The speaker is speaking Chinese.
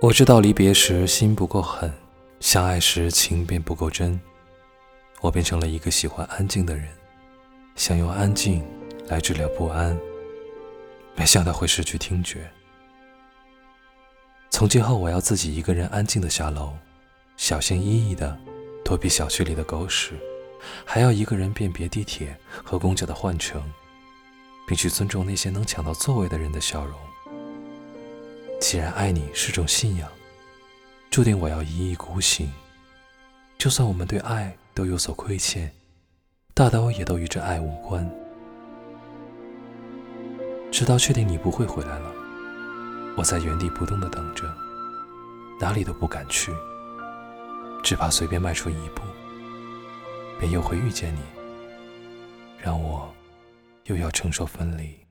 我知道离别时心不够狠，相爱时情便不够真。我变成了一个喜欢安静的人，想用安静来治疗不安，没想到会失去听觉。从今后，我要自己一个人安静的下楼，小心翼翼的躲避小区里的狗屎，还要一个人辨别地铁和公交的换乘，并去尊重那些能抢到座位的人的笑容。既然爱你是种信仰，注定我要一意孤行。就算我们对爱都有所亏欠，大刀也都与这爱无关。直到确定你不会回来了，我在原地不动的等着，哪里都不敢去，只怕随便迈出一步，便又会遇见你，让我又要承受分离。